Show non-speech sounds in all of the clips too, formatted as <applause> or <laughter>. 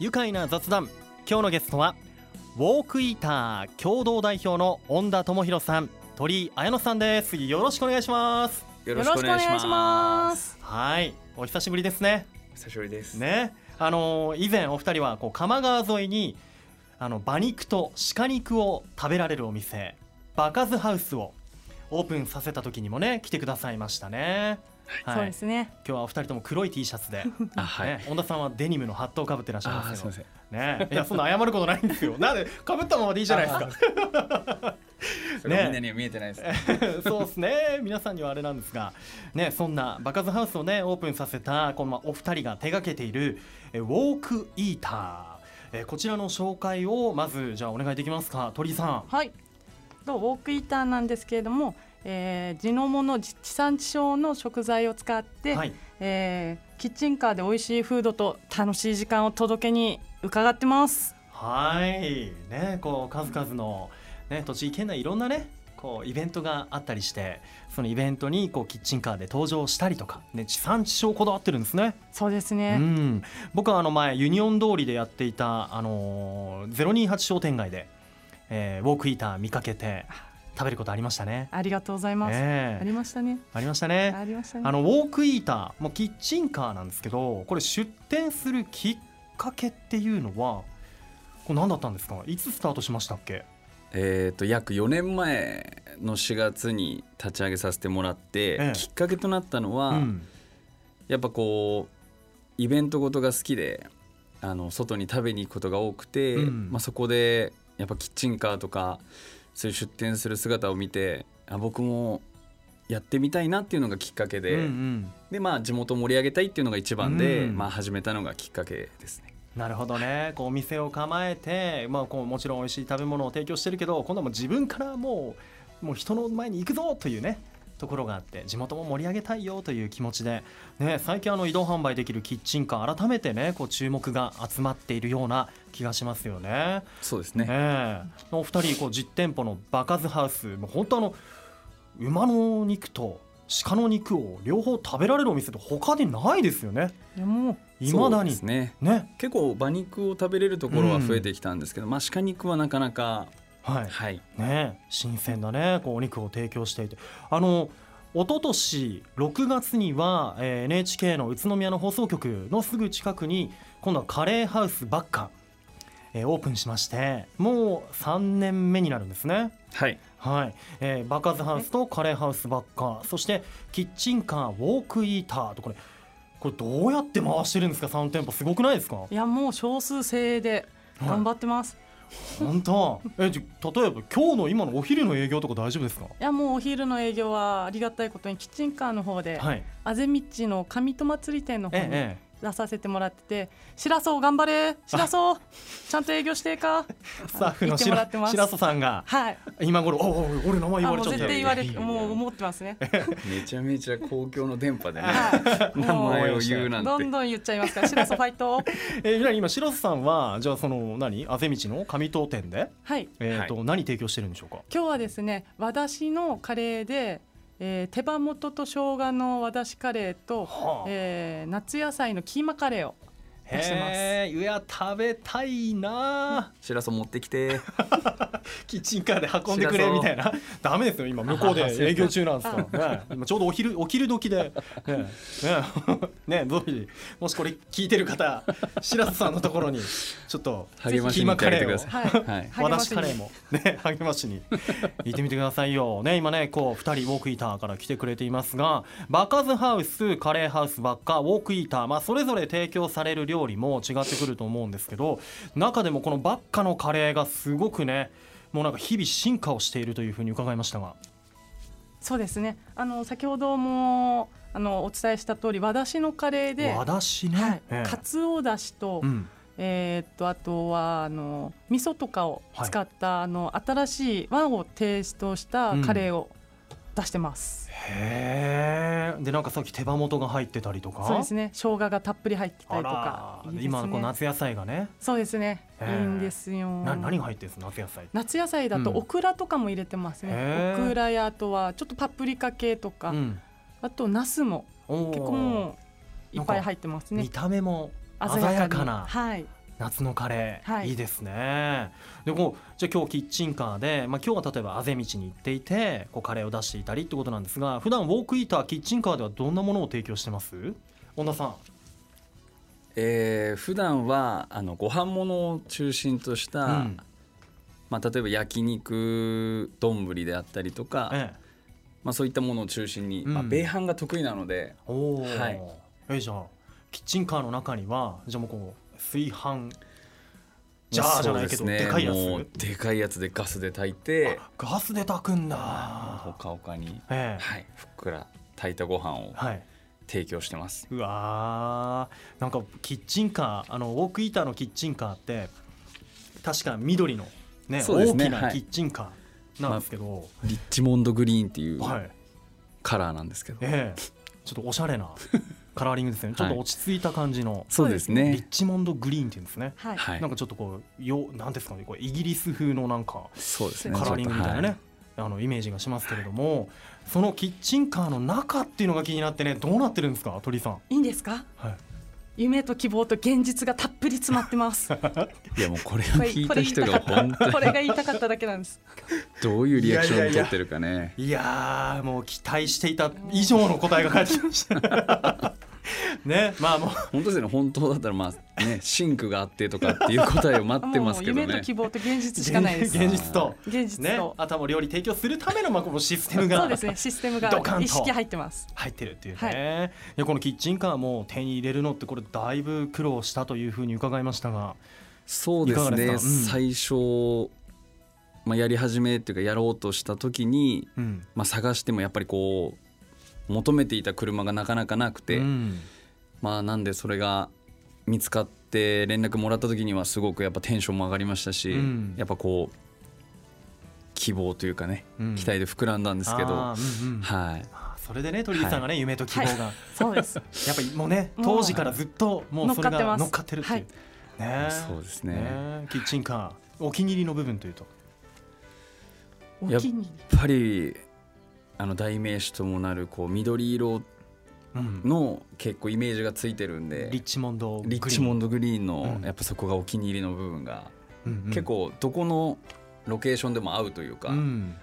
愉快な雑談。今日のゲストはウォークイーター共同代表の恩田智博さん鳥居彩乃さんです。よろしくお願いします。よよろしくお願いします。はい。お久しぶりですね。久しぶりです。ね。あのー以前お二人はこう多摩川沿いにあの馬肉と鹿肉を食べられるお店バカズハウスをオープンさせた時にもね来てくださいましたね、はい、そうですね。今日はお二人とも黒い T シャツで、<laughs> あ、はい。ね、本田さんはデニムのハットをかぶってらっしゃいますけどすみません。ね。いやそんな謝ることないんですよ。なんでかぶったままでいいじゃないですか <laughs> それはみんなには見えてないです。<laughs> そうですね。皆さんにはあれなんですが、ね、そんなバカズハウスをねオープンさせたこのまあお二人が手掛けているえウォークイーター。えこちらの紹介をまずじゃあお願いできますか？鳥居さん。はい。とウォークイーターなんですけれども、えー地のもの地産地消の食材を使って、はい。えーキッチンカーで美味しいフードと楽しい時間を届けに伺ってます。はい。ねこう数々のね栃木県内いろんなねこうイベントがあったりしてそのイベントにこうキッチンカーで登場したりとか、ね、地産地消こだわってるんですね。そうですうね、ん、僕はあの前ユニオン通りでやっていた、あのー、028商店街で、えーウォークイーター見かけて食べることありましたね。ありがとうございます、ええ。ありましたね。ありましたね。ありましたね。あのウォークイーターもうキッチンカーなんですけどこれ出店するきっかけっていうのはこれ何だったんですか？いつスタートしましたっけ？えっと、約4年前の4月に立ち上げさせてもらって、ええ。きっかけとなったのは、うん。やっぱこうイベントごとが好きであの外に食べに行くことが多くて、うん。まあ、そこでやっぱキッチンカーとかそういう出店する姿を見てあ僕もやってみたいなっていうのがきっかけで、うんうん。でまあ地元を盛り上げたいっていうのが一番で、うん。まあ、始めたのがきっかけですね。なるほどね。こうお店を構えて、まあ、こうもちろん美味しい食べ物を提供してるけど今度はもう自分からもうもう人の前に行くぞというねところがあって地元も盛り上げたいよという気持ちで、ね、最近あの移動販売できるキッチンカー改めてねこう注目が集まっているような気がしますよね。そうですね。え。えお二人こう実店舗のバカズハウスもう本当あの馬の肉と鹿の肉を両方食べられるお店って他にないですよね。いやもう。いまだに。ね。ね。結構馬肉を食べれるところは増えてきたんですけど、まあ鹿肉はなかなかはい。はい。ね。新鮮なねこうお肉を提供していて。あの一昨年6月には、えー NHK の宇都宮の放送局のすぐ近くに今度はカレーハウスバッカ、えーオープンしましてもう3年目になるんですね。はい。はい、えー、バカズハウスとカレーハウスバッカそしてキッチンカーウォークイーターとこれこれどうやって回してるんですか？3店舗。すごくないですか？いやもう少数精鋭で頑張ってます、本当？えじゃ例えば今日の今のお昼の営業とか大丈夫ですか？いやもうお昼の営業はありがたいことにキッチンカーの方で、はい。あぜ道の上戸祭り店の方にえええ出させてもらってて「しらそう頑張れ。しらそう。ちゃんと営業してか」え <laughs> スタッフの言ってしらさんがはい。今頃おお俺名前言われちゃった絶対言われもう思ってますね。<laughs> めちゃめちゃ公共の電波でね。はい。名も前を言ううなんて。どんどん言っちゃいますからしらそうファイト <laughs> えー、今白洲さんはじゃあその何あぜ道の上東店ではい。えっ、と、何提供してるんでしょうか？今日はですね和だしのカレーで、えー手羽元と生姜の和だしカレーと、はあ。えー夏野菜のキーマカレーを出してますへえいや食べたいな。しらそ持ってきて。<laughs> キッチンカーで運んでくれみたいな。ダメですよ今向こうで営業中なんですからね今ちょうどお昼お昼時で。ねねねどういうもしこれ聞いてる方白洲さんのところにちょっとキーマカレーを。はい。はい。和だしカレーも。ね励ましに。行ってみてくださいよ。ね今ねこう2人ウォークイーターから来てくれていますがバカズハウスカレーハウスばっかウォークイーターまあそれぞれ提供される料理も違ってくると思うんですけど中でもこのバッカのカレーがすごくねもうなんか日々進化をしているというふうに伺いましたが。そうですね。あの先ほどもあのお伝えした通り和だしのカレーで、和だしね、はいええ。かつおだしと、うん。えーっとあとはあの味噌とかを使った、あの新しい和をテイストしたカレーを出してます、へえでなんかさっき手羽元が入ってたりとか？そうですね。生姜がたっぷり入ってたありとか。ね。今のこう夏野菜がね。そうですね、いいんですよ。な何が入ってるんですか夏野菜？夏野菜だとうん。オクラとかも入れてますね、オクラやあとはちょっとパプリカ系とか、うん。あとナスも結構もういっぱい入ってますね。見た目も鮮鮮やにかな。はい夏のカレー、はい。い、いですね。でこうじゃあ今日キッチンカーで、まあ、今日は例えばあぜ道に行っていてこうカレーを出していたりってことなんですが普段ウォークイーターキッチンカーではどんなものを提供してます？本田さん。えー普段はあのご飯物を中心とした、うん。まあ、例えば焼肉丼であったりとか、ええ。まあ、そういったものを中心に、まあ、うん米飯が得意なので、おお、はい。えじゃあキッチンカーの中にはじゃあもうこう炊飯。ジャーじゃないけど、ね。でかいやつ。もうでかいやつでガスで炊いて。あガスで炊くんだ。ほかほかに、ええ。はい、ふっくら炊いたご飯をはい。提供してます。うわー。なんかキッチンカーあのウォークイーターのキッチンカーって確か緑の、ねね。大きなはい。キッチンカーなんですけど、リッチモンドグリーンっていうはい。カラーなんですけど、ええ。ちょっとおしゃれな <laughs> カラーリングですね。ちょっと落ち着いた感じの、そうですリッね。チモンドグリーンっていうんですね、はい、はい。なんかちょっとこうよなんですかね。こうイギリス風のなんかそうですね。カラーリングみたいなね、あのイメージがしますけれども、そのキッチンカーの中っていうのが気になってねどうなってるんですか？鳥居さん、いいんですか？はい、夢と希望と現実がたっぷり詰まってます。こはいいやもうこれをれ聞いた人が本当に。これが言いたかっただけなんです。どういうリアクションをいやいやいや取ってるかね。いやーもう期待していた以上の答えが返ってきましたねまあもう。本当ですよね。本当だったらまあねシンクがあってとかっていう答えを待ってますけどね。夢と希。望と現実しかないです。<laughs> 現実と。現実ねと、あとはもう料理提供するためのまあこのシステムがそうですね。システムがドカンと。意識入ってます。入ってるっていうね、い、やこのキッチンカーも手に入れるのってこれだいぶ苦労したというふうに伺いましたが。そうですね。うん。最初まあやり始めっていうかやろうとした時にうん。まあ探してもやっぱりこう求めていた車がなかなかなくて、うんまあなんでそれが見つかって連絡もらった時にはすごくやっぱテンションも上がりましたし、うん。やっぱこう希望というかね、うん。期待で膨らんだんですけど、うんうん。はい。それでね鳥居さんがね、夢と希望が、そうです。<laughs> やっぱりもうね当時からずっともうそれが乗乗っっかってるっていう、ね。そうですね。ね。キッチンカーお気に入りの部分というと？やっお気に入やっぱりあの代名詞ともなるこう緑色うんの結構イメージがついてるんで。リッチモンドグリーンリッチモンドグリーンのうん。やっぱそこがお気に入りの部分が、うんうん。結構どこのロケーションでも合うというか、うん。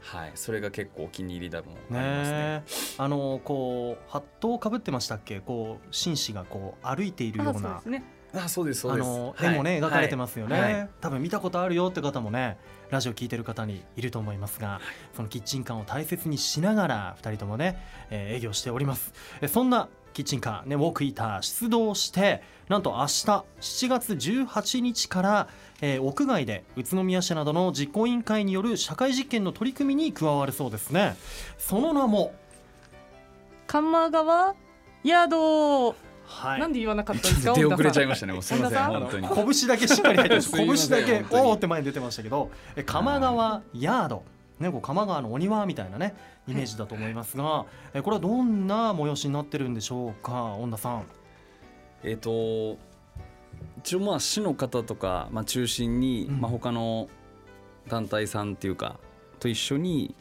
はい、それが結構お気に入りだもんありねますね。えあのこうハットをかぶってましたっけ？こう紳士がこう歩いているような。あそうですねあそうですそうあです。の絵もね、描かれてますよね、はい。はい。多分見たことあるよって方もねラジオ聞いてる方にいると思いますが、そのキッチンカーを大切にしながら2人ともね、えー営業しております。えそんなキッチンカー、ね、ウォークイーター出動してなんと明日7月18日から、えー屋外で宇都宮市などの実行委員会による社会実験の取り組みに加わるそうですね。その名も、鎌川宿、はい、なんで言わなかったんですか？<laughs> 出遅れちゃいまししたね。もうすみません本当に。拳だけしっかり入って <laughs> ま拳だけおーって前に出てましたけどえ鎌川ヤード。ねこう鎌川のお庭みたいなねイメージだと思いますがえこれはどんな催しになってるんでしょうか恩田さん？えっ、と一応まあ市の方とか、まあ、中心に、うん。まあ、他の団体さんっていうかと一緒に、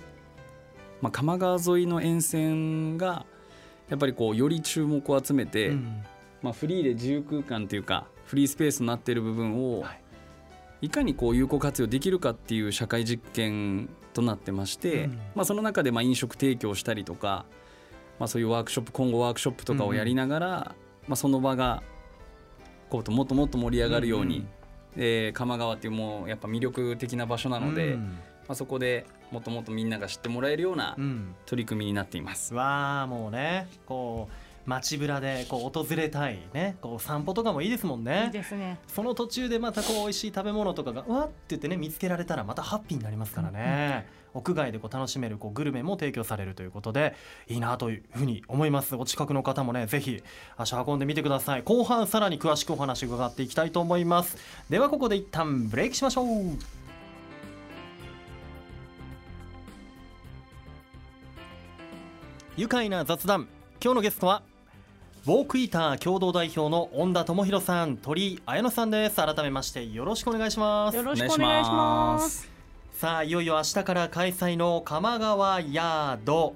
まあ、鎌川沿いの沿線がやっぱりこうより注目を集めて、うん。まあ、フリーで自由空間っていうかフリースペースになっている部分を、はい。い、かにこう有効活用できるかっていう社会実験となってまして、うん。まあ、その中でまあ飲食提供したりとか、まあ、そういうワークショップ今後ワークショップとかをやりながら、まあ、その場がこうもっともっと盛り上がるように、うん。で鎌川っていうもうやっぱ魅力的な場所なので、うん。まあ、そこでもっともっとみんなが知ってもらえるようなうん。取り組みになっています。わあもうねこう街ぶらでこう訪れたいねこう散歩とかもいいですもんいいねですね。その途中でまたこう美味しい食べ物とかがうわって言ってね見つけられたらまたハッピーになりますからね、屋外でこう楽しめるこうグルメも提供されるということでいいなというふうに思います。お近くの方もねぜひ足運んでみてください。後半さらに詳しくお話伺っていきたいと思います。ではここで一旦ブレイクしましょう愉快な雑談。今日のゲストはウォークイーター共同代表の恩田智弘さん鳥居彩乃さんです。改めましてよろしくお願いします。よろしくお願いします。さあいよいよ明日から開催の鎌川ヤード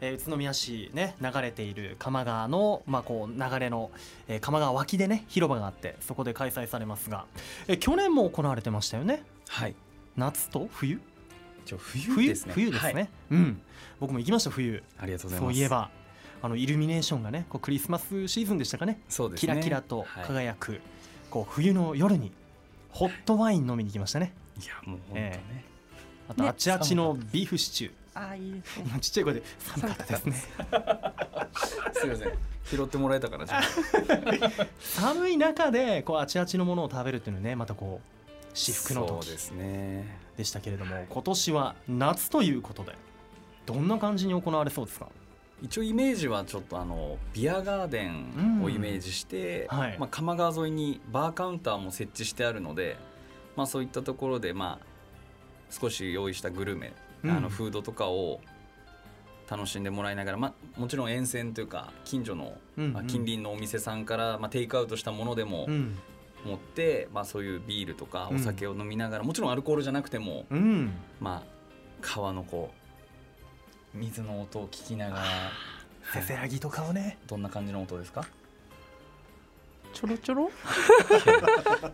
えー宇都宮市ね流れている鎌川のまあこう流れの、えー鎌川脇でね広場があってそこで開催されますが、えー去年も行われてましたよね。はい。夏と冬？一応冬冬ですね。冬ですね、はい。うん。僕も行きました冬。ありがとうございます。そういえばあのイルミネーションがねこうクリスマスシーズンでしたかね。そうですね。キラキラとはい。輝く、こう冬の夜にホットワイン飲みに行きましたね。いやもう本当えね、あとねあちあちのビーフシチュー、あーいいですね。ちっちゃい声で寒かったですね。<laughs> すいません。拾ってもらえたからじゃあ。<laughs> 寒い中でこうあちあちのものを食べるっていうのはねまたこう至福の時そうですね。でしたけれども今年は夏ということでどんな感じに行われそうですか？一応イメージはちょっとあのビアガーデンをイメージして、うんはい。まあ、鎌川沿いにバーカウンターも設置してあるので、まあ、そういったところで、まあ、少し用意したグルメ、うん。あのフードとかを楽しんでもらいながら、まあ、もちろん沿線というか近所の、うん。まあ、近隣のお店さんから、まあ、テイクアウトしたものでもうん持って、まあ、そういうビールとかうん。お酒を飲みながら、もちろんアルコールじゃなくても、うん。まあ、川のこう水の音を聞きながら。せせらぎとかをね。どんな感じの音ですか？ちょろちょろ？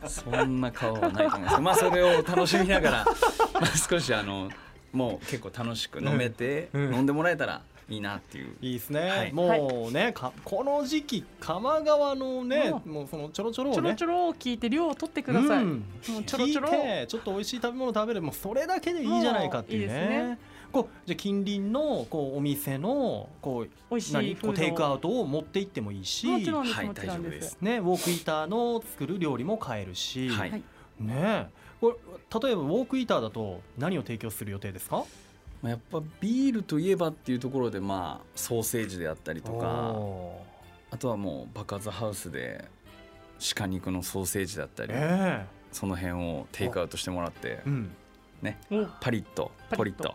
そんな顔はないと思います。まあそれを楽しみながら、まあ、少しあのもう結構楽しく飲めて、飲んでもらえたらいいなっていう。いいですね、はい。もうねかこの時期鎌川のね、うもうそのちょろちょろをちょろねちょろを聞いて量を取ってください、うん。もうちょろちょろ。聞いてちょっと美味しい食べ物食べるもうそれだけでいいじゃないかっていうね。こうじゃあ近隣のこうお店のこう何こうテイクアウトを持って行ってもいいし。もちろんです、はい大丈夫です。すね、ウォークイーターの作る料理も買えるし、ね。これ例えばウォークイーターだと何を提供する予定ですか？まあ、やっぱビールといえばっていうところでまあソーセージであったりとかおあとはもう爆発ハウスで鹿肉のソーセージだったーり、えその辺をテイクアウトしてもらってえうん。おパリッとパリッと。ポリッと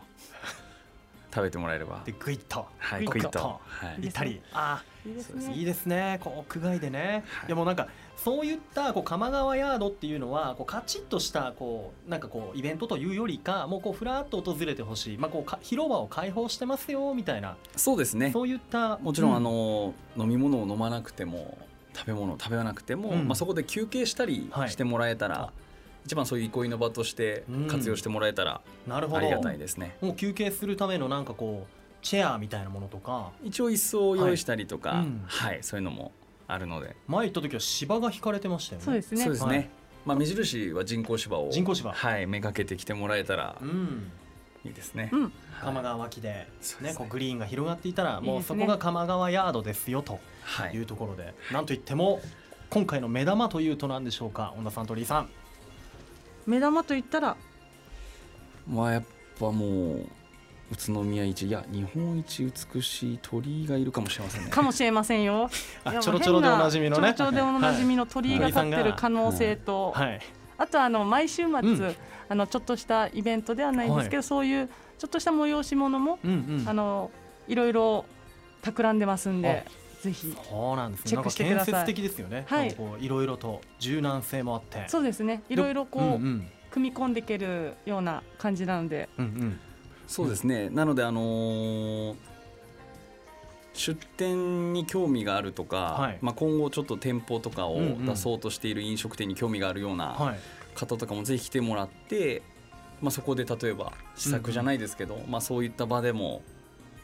食べてもらえれば。でグイッと。はいグイッと。はい。い行ったりあいいですね。いいですね。こう屋外でね、はい。い、やもうなんかそういったこう鎌川ヤードっていうのはこうカチッとしたこうなんかこうイベントというよりかもうこうふらっと訪れてほしい、まあ、こうか広場を開放してますよみたいな、そうですね。そういったもちろん、うあの飲み物を飲まなくても食べ物を食べなくても、うん。まあ、そこで休憩したりはいしてもらえたら、あ一番そういう憩いの場としてうん。活用してもらえたらなるほど。ありがたいですね、もう休憩するためのなんかこうチェアみたいなものとか一応椅子を用意したりとか、ははい。いうん。そういうのもあるので。前行った時は芝が引かれてましたよね。そうですね。そうですね、はい。まあ、目印は人工芝を人工芝。はい、めがけてきてもらえたらうん。いいですね、うん。はい。鎌川脇で,、そうですね。ねこうグリーンが広がっていたらもいいうそこが鎌川ヤードですよとはいいうところで、なんといっても今回の目玉というと何でしょうか本田さん鳥居さん。目玉と言ったら？まあやっぱもう宇都宮一いや日本一美しい鳥居がいるかもしれませんね。かもしれませんよ。<laughs> ちょろちょろでおなじみのね。ちょろちょろでおなじみの鳥居が立ってる可能性と、はい。あとあの毎週末、うん。あのちょっとしたイベントではないんですけど、そういうちょっとした催し物も、うんうん。あのいろいろ企んでますんでぜひそうなんですね。チェックしてください。建設的ですよね。はい。こういろいろと柔軟性もあって。そうですね。いろいろこう、うんうん。組み込んでいけるような感じなので。うんうんそうですね、なのであのー出店に興味があるとか、はい。まあ、今後ちょっと店舗とかをうんうん。出そうとしている飲食店に興味があるようなはい。方とかもぜひ来てもらって、まあ、そこで例えば試作じゃないですけど、まあ、そういった場でも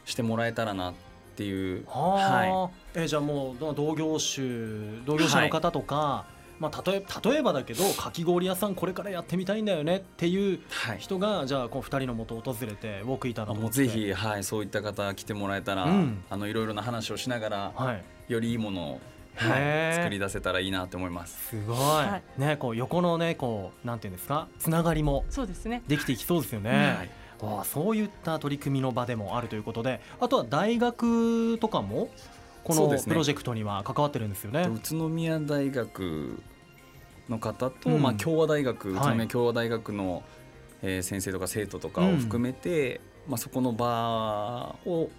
してもらえたらなっていう、はあ、えじゃあもう同業種同業者の方とか、まあ、例え例えばだけどかき氷屋さんこれからやってみたいんだよねっていうはい。人がじゃあこう2人のもとを訪れてウォークイーターのあもうぜひ、はい、そういった方来てもらえたら、うん。あのいろいろな話をしながら、はい。よりいいものを、はい、作り出せたらいいなと思います。すごい、はねこう横のねこうなんていうんですか？つながりもそうですね。できていきそうですよね、はい。わあそういった取り組みの場でもあるということであとは大学とかもこのプロジェクトには関わってるんですよね。宇都宮大学の方と、うん。まあ、共和大学、はい。宇都宮共和大学の、えー先生とか生徒とかを含めて、まあ、そこの場を、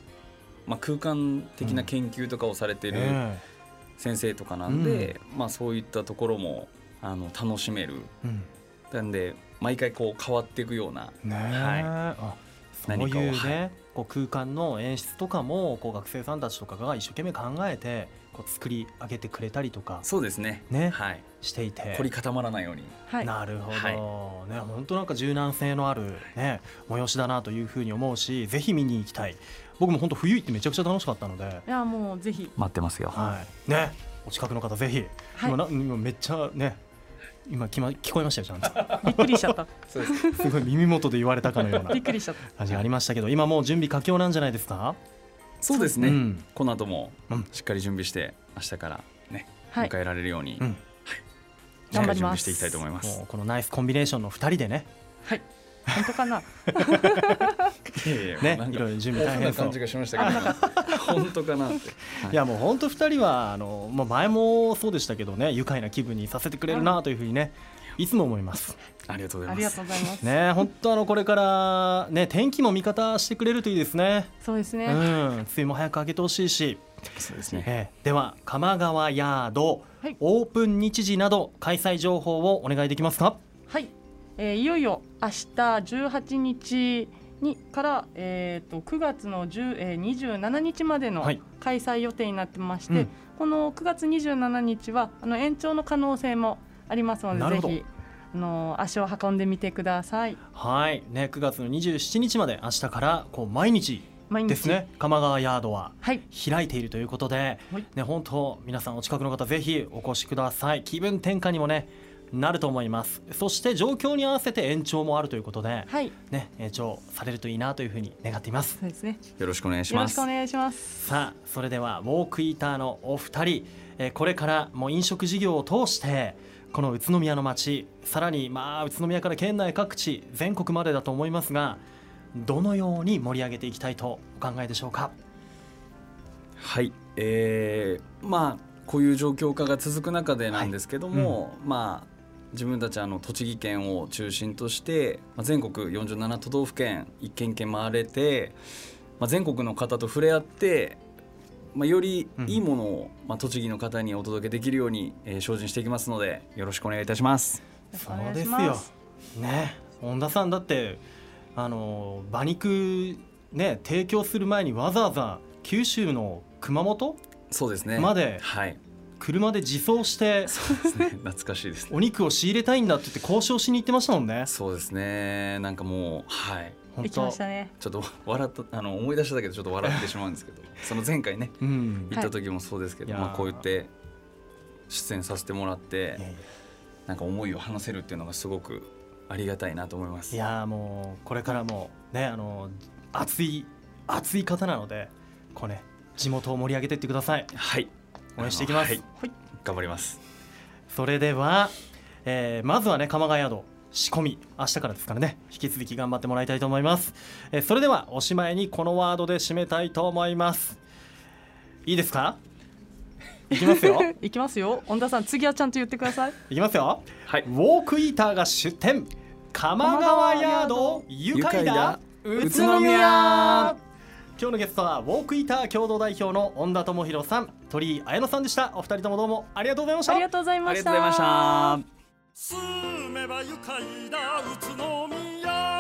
まあ、空間的な研究とかをされているえ先生とかなんで、まあ、そういったところもあの楽しめる。えうん。なんで毎回こう変わっていくような。ねえ、はあそういう何かをね、はこう空間の演出とかもこう学生さんたちとかが一生懸命考えてこう作り上げてくれたりとかそうですね。ねはい。していて。凝り固まらないように。はい。なるほど、はい。ね本当なんか柔軟性のあるね催しだなというふうに思うしぜひ見に行きたい。僕も本当冬行ってめちゃくちゃ楽しかったので、いやもうぜひ。待ってますよ。はい、ねお近くの方ぜひ、はい。今な今めっちゃね今聞,、ま、聞こえましたよちゃんと。びっくりしちゃった。そうですすごい耳元で言われたかのようなびっくりしちゃった。感じがありましたけど今もう準備佳境なんじゃないですか？そうですね、うん。この後もうん。しっかり準備して明日からね、はい。迎えられるように、うん頑張ります。準備していきたいと思います。このナイスコンビネーションの2人でね。はい本当かな？ねいろいろ準備大変そう。感じがしましたけど。本当かなって、はい。いやもう本当2人はあの、まあ、前もそうでしたけどね愉快な気分にさせてくれるなというふうにねいつも思います。ありがとうございます。ね本当あのこれからね天気も味方してくれるといいですね。うそうですね、ん。梅雨も早く明けてほしいし、そうですね。えーでは鎌川ヤード、はい。オープン日時など開催情報をお願いできますか？はい、えーいよいよ明日18日にから、えー、と9月の10、えー、27日までのはい。開催予定になってまして、うん。この9月27日はあの延長の可能性もありますのでぜひあの足を運んでみてください。はい。ね9月の27日まで明日からこう毎日ですね。鎌川ヤードははい。開いているということで、はい。ね、本当皆さんお近くの方ぜひお越しください。気分転換にもねなると思います。そして状況に合わせて延長もあるということで、はい。ね、延長されるといいなというふうに願っています。そうですね。よろしくお願いします。よろしくお願いします。さあそれではウォークイーターのお二人、えーこれからもう飲食事業を通してこの宇都宮の街さらにまあ宇都宮から県内各地全国までだと思いますがどのように盛り上げていきたいとお考えでしょうか？はい。えー、まあこういう状況下が続く中でなんですけども、まあ自分たちあの栃木県を中心として、まあ、全国47都道府県一軒一軒回れて、まあ、全国の方と触れ合って、まあ、よりいいものを、まあ、栃木の方にお届けできるように、えー精進していきますのでよろしくお願いいたします。そうですよ。ね本田さんだってあの馬肉ね提供する前にわざわざ九州の熊本そうですねまではい車で自走してそうですね。懐かしいですね。お肉を仕入れたいんだって言って交渉しに行ってましたもんね。そうですね。なんかもうはい。本できま当したね。ちょっと笑ったあの思い出しただけでちょっと笑ってしまうんですけど <laughs> その前回ねうん。行った時もそうですけど、はい。まあ、こう言って出演させてもらってなんか思いを話せるっていうのがすごくありがたいなと思います。いやーもうこれからもねあの熱い熱い方なのでこうね地元を盛り上げていってください。はい応援していきます。はい、頑張ります。それでは、えーまずはね鎌ヶ谷仕込み明日からですからね。引き続き頑張ってもらいたいと思います、えーそれではおしまいにこのワードで締めたいと思います。いいですか？いきますよ。<laughs> いきますよ。恩田さん次はちゃんと言ってください。いきますよ。はい。ウォークイーターが出店。鎌川ヤード愉快だ宇都宮今日のゲストはウォークイーター共同代表の恩田智弘さん鳥居彩乃さんでした。お二人ともどうもありがとうございました。ありがとうございあましりがとうございましたた。住めば愉快だ。宇都宮